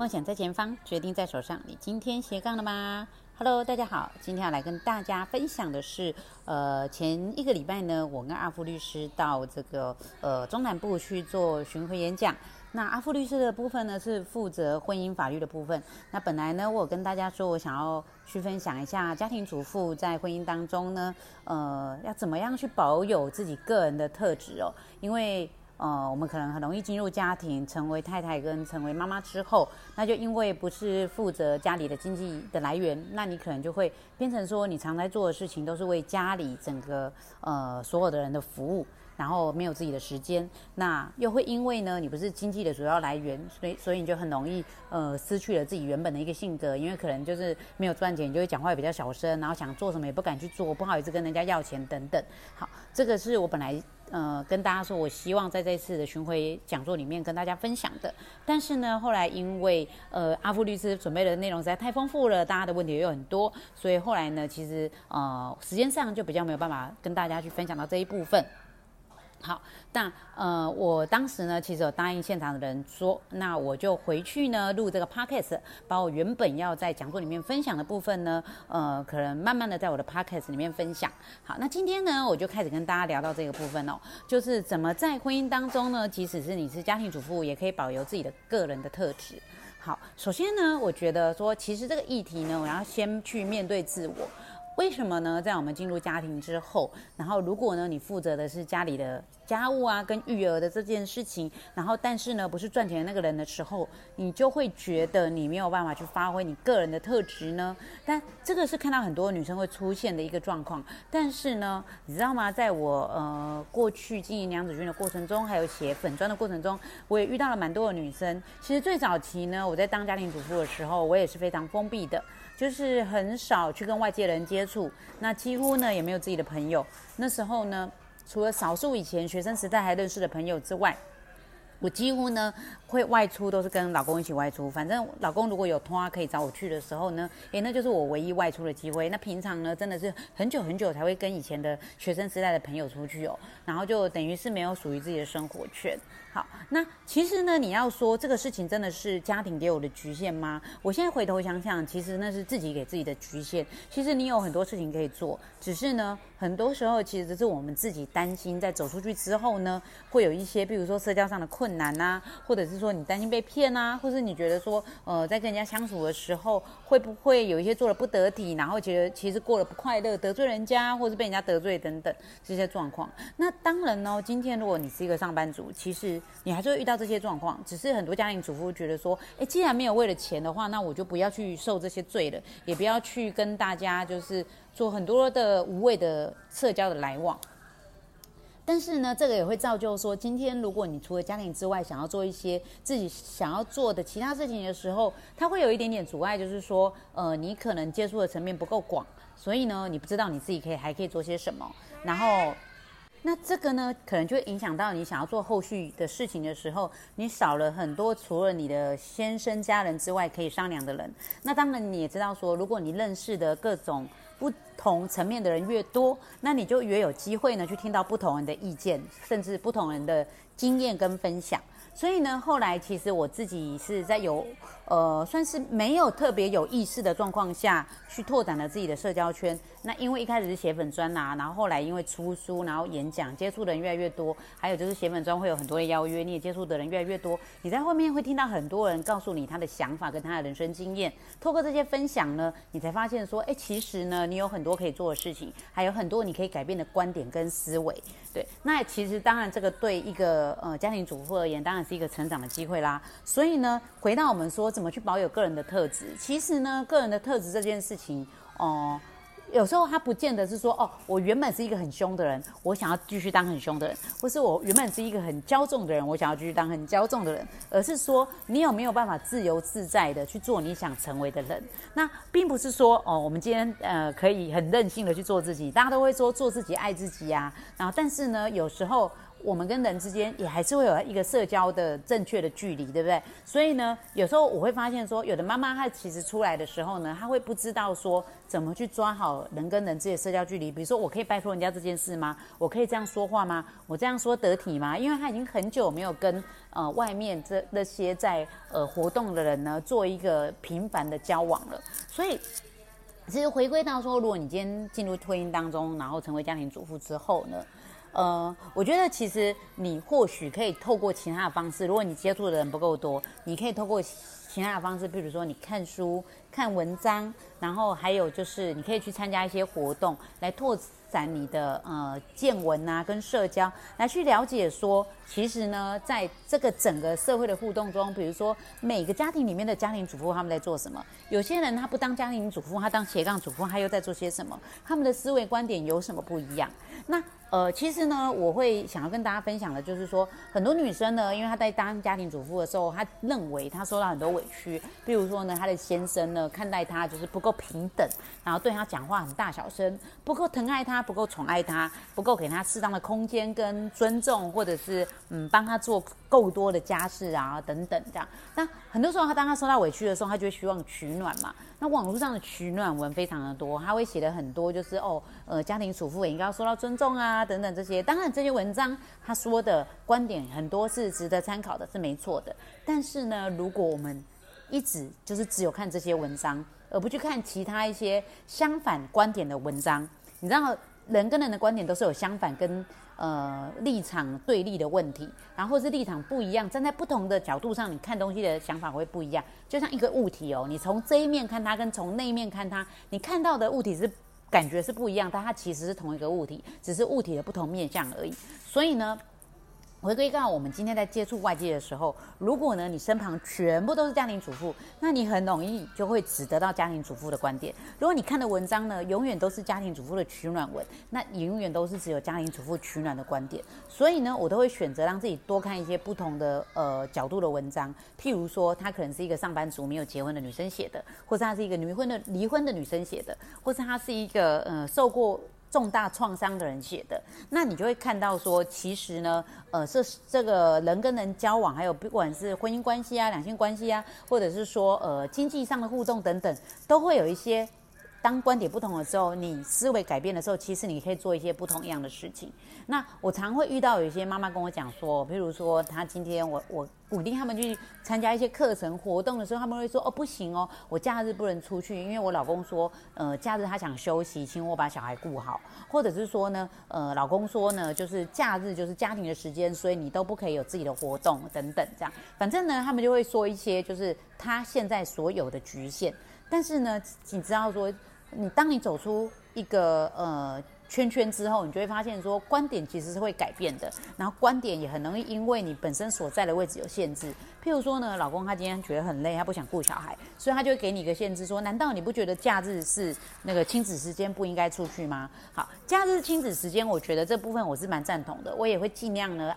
梦想在前方，决定在手上。你今天斜杠了吗？Hello，大家好，今天要来跟大家分享的是，呃，前一个礼拜呢，我跟阿富律师到这个呃中南部去做巡回演讲。那阿富律师的部分呢，是负责婚姻法律的部分。那本来呢，我跟大家说我想要去分享一下家庭主妇在婚姻当中呢，呃，要怎么样去保有自己个人的特质哦，因为。呃，我们可能很容易进入家庭，成为太太跟成为妈妈之后，那就因为不是负责家里的经济的来源，那你可能就会变成说，你常在做的事情都是为家里整个呃所有的人的服务，然后没有自己的时间，那又会因为呢，你不是经济的主要来源，所以所以你就很容易呃失去了自己原本的一个性格，因为可能就是没有赚钱，你就会讲话也比较小声，然后想做什么也不敢去做，不好意思跟人家要钱等等。好，这个是我本来。呃，跟大家说，我希望在这次的巡回讲座里面跟大家分享的。但是呢，后来因为呃阿富律师准备的内容实在太丰富了，大家的问题也有很多，所以后来呢，其实呃时间上就比较没有办法跟大家去分享到这一部分。好，那呃，我当时呢，其实有答应现场的人说，那我就回去呢录这个 podcast，把我原本要在讲座里面分享的部分呢，呃，可能慢慢的在我的 podcast 里面分享。好，那今天呢，我就开始跟大家聊到这个部分哦，就是怎么在婚姻当中呢，即使是你是家庭主妇，也可以保留自己的个人的特质。好，首先呢，我觉得说，其实这个议题呢，我要先去面对自我。为什么呢？在我们进入家庭之后，然后如果呢，你负责的是家里的家务啊，跟育儿的这件事情，然后但是呢，不是赚钱的那个人的时候，你就会觉得你没有办法去发挥你个人的特质呢。但这个是看到很多女生会出现的一个状况。但是呢，你知道吗？在我呃过去经营娘子军的过程中，还有写粉砖的过程中，我也遇到了蛮多的女生。其实最早期呢，我在当家庭主妇的时候，我也是非常封闭的。就是很少去跟外界人接触，那几乎呢也没有自己的朋友。那时候呢，除了少数以前学生时代还认识的朋友之外，我几乎呢。会外出都是跟老公一起外出，反正老公如果有拖可以找我去的时候呢，诶，那就是我唯一外出的机会。那平常呢，真的是很久很久才会跟以前的学生时代的朋友出去哦，然后就等于是没有属于自己的生活圈。好，那其实呢，你要说这个事情真的是家庭给我的局限吗？我现在回头想想，其实那是自己给自己的局限。其实你有很多事情可以做，只是呢，很多时候其实是我们自己担心，在走出去之后呢，会有一些，比如说社交上的困难呐，或者是。说你担心被骗啊，或是你觉得说，呃，在跟人家相处的时候，会不会有一些做的不得体，然后觉得其实过得不快乐，得罪人家，或是被人家得罪等等这些状况。那当然呢，今天如果你是一个上班族，其实你还是会遇到这些状况。只是很多家庭主妇觉得说，哎，既然没有为了钱的话，那我就不要去受这些罪了，也不要去跟大家就是做很多的无谓的社交的来往。但是呢，这个也会造就说，今天如果你除了家庭之外，想要做一些自己想要做的其他事情的时候，它会有一点点阻碍，就是说，呃，你可能接触的层面不够广，所以呢，你不知道你自己可以还可以做些什么。然后，那这个呢，可能就会影响到你想要做后续的事情的时候，你少了很多除了你的先生家人之外可以商量的人。那当然你也知道说，如果你认识的各种。不同层面的人越多，那你就越有机会呢，去听到不同人的意见，甚至不同人的经验跟分享。所以呢，后来其实我自己是在有，呃，算是没有特别有意识的状况下去拓展了自己的社交圈。那因为一开始是写粉砖呐，然后后来因为出书，然后演讲，接触的人越来越多，还有就是写粉砖会有很多的邀约，你也接触的人越来越多。你在后面会听到很多人告诉你他的想法跟他的人生经验，透过这些分享呢，你才发现说，哎，其实呢，你有很多可以做的事情，还有很多你可以改变的观点跟思维。对，那其实当然这个对一个呃家庭主妇而言，当然是一个成长的机会啦。所以呢，回到我们说怎么去保有个人的特质，其实呢，个人的特质这件事情，哦。有时候他不见得是说哦，我原本是一个很凶的人，我想要继续当很凶的人，或是我原本是一个很骄纵的人，我想要继续当很骄纵的人，而是说你有没有办法自由自在的去做你想成为的人？那并不是说哦，我们今天呃可以很任性的去做自己，大家都会说做自己爱自己啊，然后但是呢，有时候。我们跟人之间也还是会有一个社交的正确的距离，对不对？所以呢，有时候我会发现说，有的妈妈她其实出来的时候呢，她会不知道说怎么去抓好人跟人之间的社交距离。比如说，我可以拜托人家这件事吗？我可以这样说话吗？我这样说得体吗？因为她已经很久没有跟呃外面这那些在呃活动的人呢做一个频繁的交往了，所以。其实回归到说，如果你今天进入婚姻当中，然后成为家庭主妇之后呢，呃，我觉得其实你或许可以透过其他的方式，如果你接触的人不够多，你可以透过其他的方式，比如说你看书、看文章，然后还有就是你可以去参加一些活动来拓。展你的呃见闻啊，跟社交来去了解说，其实呢，在这个整个社会的互动中，比如说每个家庭里面的家庭主妇他们在做什么？有些人他不当家庭主妇，他当斜杠主妇，他又在做些什么？他们的思维观点有什么不一样？那呃，其实呢，我会想要跟大家分享的，就是说，很多女生呢，因为她在当家庭主妇的时候，她认为她受到很多委屈，比如说呢，她的先生呢，看待她就是不够平等，然后对她讲话很大小声，不够疼爱她，不够宠爱她，不够给她适当的空间跟尊重，或者是嗯，帮她做够多的家事啊，等等这样。那很多时候，她当她受到委屈的时候，她就会希望取暖嘛。那网络上的取暖文非常的多，他会写的很多，就是哦，呃，家庭主妇也应该要受到尊重啊，等等这些。当然，这些文章他说的观点很多是值得参考的，是没错的。但是呢，如果我们一直就是只有看这些文章，而不去看其他一些相反观点的文章，你知道，人跟人的观点都是有相反跟。呃，立场对立的问题，然后是立场不一样，站在不同的角度上，你看东西的想法会不一样。就像一个物体哦，你从这一面看它，跟从那一面看它，你看到的物体是感觉是不一样，但它其实是同一个物体，只是物体的不同面相而已。所以呢。回归到我们今天在接触外界的时候，如果呢你身旁全部都是家庭主妇，那你很容易就会只得到家庭主妇的观点。如果你看的文章呢永远都是家庭主妇的取暖文，那你永远都是只有家庭主妇取暖的观点。所以呢，我都会选择让自己多看一些不同的呃角度的文章。譬如说，她可能是一个上班族没有结婚的女生写的，或是她是一个离婚的离婚的女生写的，或是她是一个呃受过。重大创伤的人写的，那你就会看到说，其实呢，呃，这这个人跟人交往，还有不管是婚姻关系啊、两性关系啊，或者是说呃经济上的互动等等，都会有一些。当观点不同的时候，你思维改变的时候，其实你可以做一些不同样的事情。那我常会遇到有一些妈妈跟我讲说，譬如说她今天我我鼓励他们去参加一些课程活动的时候，他们会说哦不行哦，我假日不能出去，因为我老公说呃假日他想休息，请我把小孩顾好，或者是说呢呃老公说呢就是假日就是家庭的时间，所以你都不可以有自己的活动等等这样。反正呢他们就会说一些就是他现在所有的局限，但是呢你知道说。你当你走出一个呃圈圈之后，你就会发现说观点其实是会改变的，然后观点也很容易因为你本身所在的位置有限制。譬如说呢，老公他今天觉得很累，他不想顾小孩，所以他就会给你一个限制，说难道你不觉得假日是那个亲子时间不应该出去吗？好，假日亲子时间，我觉得这部分我是蛮赞同的，我也会尽量呢。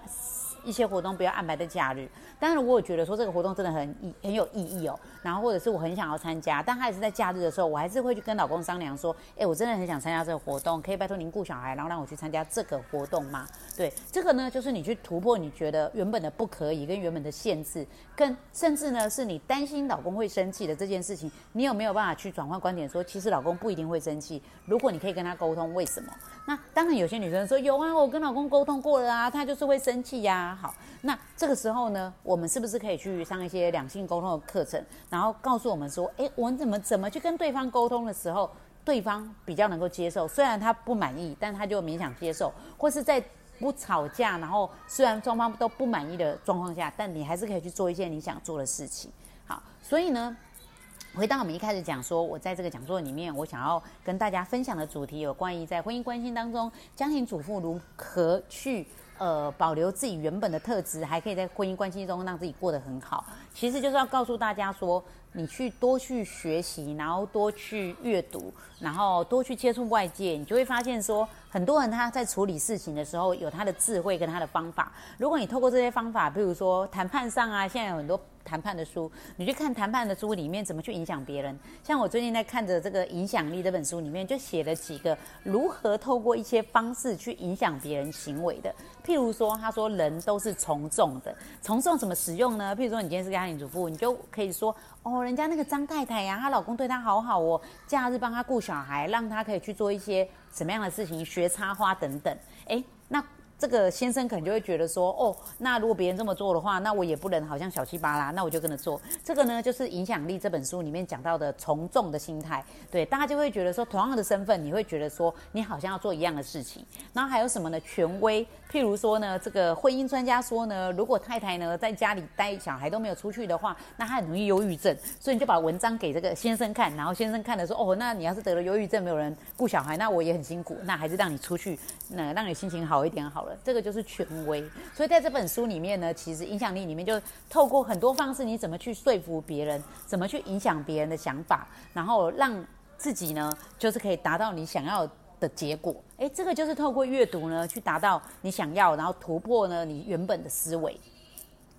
一些活动不要安排在假日，但是如果觉得说这个活动真的很很有意义哦，然后或者是我很想要参加，但还是在假日的时候，我还是会去跟老公商量说，哎，我真的很想参加这个活动，可以拜托您顾小孩，然后让我去参加这个活动吗？对，这个呢，就是你去突破你觉得原本的不可以跟原本的限制，跟甚至呢是你担心老公会生气的这件事情，你有没有办法去转换观点，说其实老公不一定会生气，如果你可以跟他沟通，为什么？那当然有些女生说有啊，我跟老公沟通过了啊，他就是会生气呀。好，那这个时候呢，我们是不是可以去上一些两性沟通的课程，然后告诉我们说，诶，我们怎么怎么去跟对方沟通的时候，对方比较能够接受，虽然他不满意，但他就勉强接受，或是在不吵架，然后虽然双方都不满意的状况下，但你还是可以去做一些你想做的事情。好，所以呢。回到我们一开始讲说，我在这个讲座里面，我想要跟大家分享的主题有关于在婚姻关系当中，家庭主妇如何去呃保留自己原本的特质，还可以在婚姻关系中让自己过得很好。其实就是要告诉大家说，你去多去学习，然后多去阅读，然后多去接触外界，你就会发现说，很多人他在处理事情的时候有他的智慧跟他的方法。如果你透过这些方法，比如说谈判上啊，现在有很多。谈判的书，你去看谈判的书里面怎么去影响别人。像我最近在看着这个《影响力》这本书里面，就写了几个如何透过一些方式去影响别人行为的。譬如说，他说人都是从众的，从众怎么使用呢？譬如说，你今天是家庭主妇，你就可以说，哦，人家那个张太太呀，她老公对她好好哦，假日帮她顾小孩，让她可以去做一些什么样的事情，学插花等等。诶，这个先生可能就会觉得说，哦，那如果别人这么做的话，那我也不能好像小气巴拉，那我就跟着做。这个呢，就是《影响力》这本书里面讲到的从众的心态。对，大家就会觉得说，同样的身份，你会觉得说，你好像要做一样的事情。然后还有什么呢？权威，譬如说呢，这个婚姻专家说呢，如果太太呢在家里待小孩都没有出去的话，那她很容易忧郁症。所以你就把文章给这个先生看，然后先生看了说，哦，那你要是得了忧郁症，没有人顾小孩，那我也很辛苦，那还是让你出去，那让你心情好一点好这个就是权威，所以在这本书里面呢，其实影响力里面就透过很多方式，你怎么去说服别人，怎么去影响别人的想法，然后让自己呢，就是可以达到你想要的结果。诶，这个就是透过阅读呢，去达到你想要，然后突破呢你原本的思维。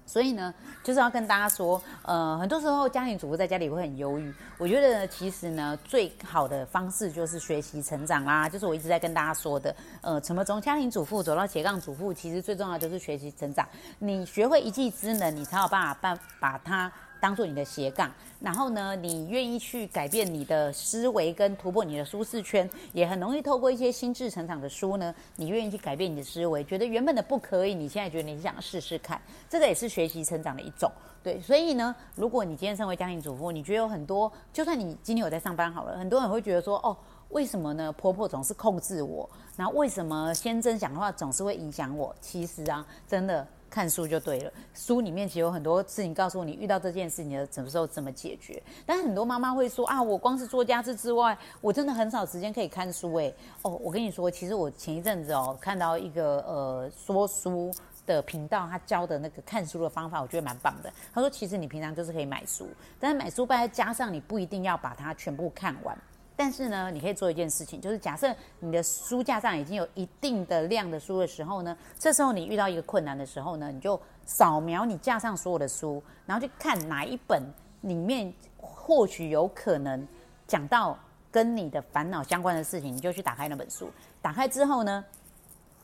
所以呢，就是要跟大家说，呃，很多时候家庭主妇在家里会很忧郁。我觉得其实呢，最好的方式就是学习成长啦，就是我一直在跟大家说的，呃，怎么从家庭主妇走到斜杠主妇，其实最重要就是学习成长。你学会一技之能，你才有办法办把它。当做你的斜杠，然后呢，你愿意去改变你的思维跟突破你的舒适圈，也很容易透过一些心智成长的书呢，你愿意去改变你的思维，觉得原本的不可以，你现在觉得你想试试看，这个也是学习成长的一种。对，所以呢，如果你今天身为家庭主妇，你觉得有很多，就算你今天有在上班好了，很多人会觉得说，哦，为什么呢？婆婆总是控制我，然后为什么先生讲的话总是会影响我？其实啊，真的。看书就对了，书里面其实有很多事情告诉你，遇到这件事你要什么时候怎么解决。但很多妈妈会说啊，我光是做家事之外，我真的很少时间可以看书。诶。哦，我跟你说，其实我前一阵子哦，看到一个呃说书的频道，他教的那个看书的方法，我觉得蛮棒的。他说，其实你平常就是可以买书，但是买书再加上你不一定要把它全部看完。但是呢，你可以做一件事情，就是假设你的书架上已经有一定的量的书的时候呢，这时候你遇到一个困难的时候呢，你就扫描你架上所有的书，然后去看哪一本里面或许有可能讲到跟你的烦恼相关的事情，你就去打开那本书。打开之后呢？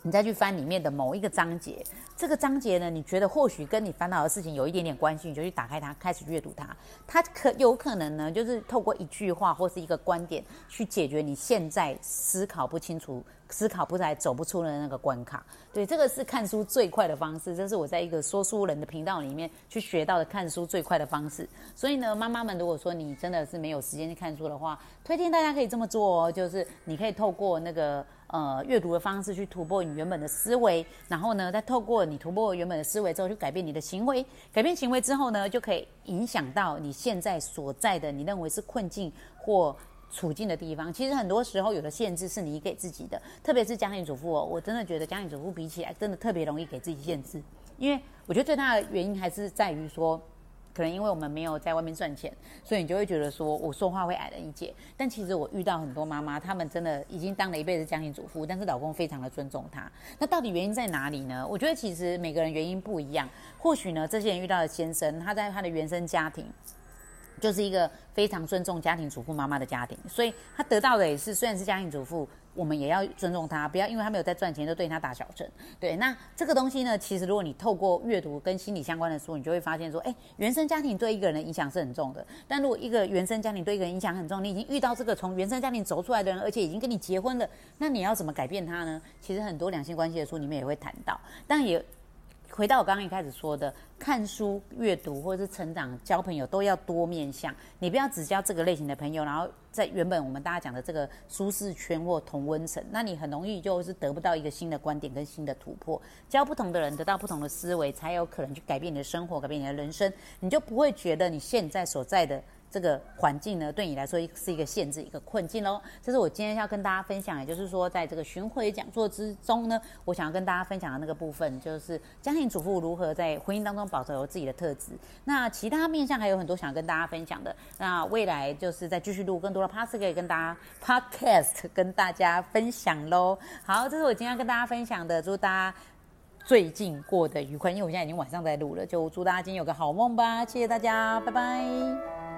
你再去翻里面的某一个章节，这个章节呢，你觉得或许跟你烦恼的事情有一点点关系，你就去打开它，开始阅读它。它可有可能呢，就是透过一句话或是一个观点去解决你现在思考不清楚、思考不出来、走不出的那个关卡。对，这个是看书最快的方式，这是我在一个说书人的频道里面去学到的看书最快的方式。所以呢，妈妈们，如果说你真的是没有时间去看书的话，推荐大家可以这么做哦，就是你可以透过那个。呃，阅读的方式去突破你原本的思维，然后呢，再透过你突破原本的思维之后，去改变你的行为。改变行为之后呢，就可以影响到你现在所在的你认为是困境或处境的地方。其实很多时候，有的限制是你给自己的，特别是家庭主妇哦，我真的觉得家庭主妇比起来，真的特别容易给自己限制，因为我觉得最大的原因还是在于说。可能因为我们没有在外面赚钱，所以你就会觉得说我说话会矮人一截。但其实我遇到很多妈妈，她们真的已经当了一辈子家庭主妇，但是老公非常的尊重她。那到底原因在哪里呢？我觉得其实每个人原因不一样。或许呢，这些人遇到的先生，他在他的原生家庭。就是一个非常尊重家庭主妇妈妈的家庭，所以他得到的也是，虽然是家庭主妇，我们也要尊重他，不要因为他没有在赚钱就对他打小针。对，那这个东西呢，其实如果你透过阅读跟心理相关的书，你就会发现说，哎，原生家庭对一个人的影响是很重的。但如果一个原生家庭对一个人影响很重，你已经遇到这个从原生家庭走出来的人，而且已经跟你结婚了，那你要怎么改变他呢？其实很多两性关系的书里面也会谈到，但也。回到我刚刚一开始说的，看书、阅读或者是成长、交朋友都要多面向。你不要只交这个类型的朋友，然后在原本我们大家讲的这个舒适圈或同温层，那你很容易就是得不到一个新的观点跟新的突破。交不同的人，得到不同的思维，才有可能去改变你的生活，改变你的人生。你就不会觉得你现在所在的这个环境呢，对你来说是一个限制、一个困境喽。这是我今天要跟大家分享，也就是说，在这个巡回讲座之中呢，我想要跟大家分享的那个部分，就是家庭主妇如何在婚姻当中保持有自己的特质。那其他面向还有很多想要跟大家分享的。那未来就是再继续录更多的 p a s t 可以跟大家 podcast 跟大家分享喽。好，这是我今天要跟大家分享的，祝大家最近过得愉快。因为我现在已经晚上在录了，就祝大家今天有个好梦吧。谢谢大家，拜拜。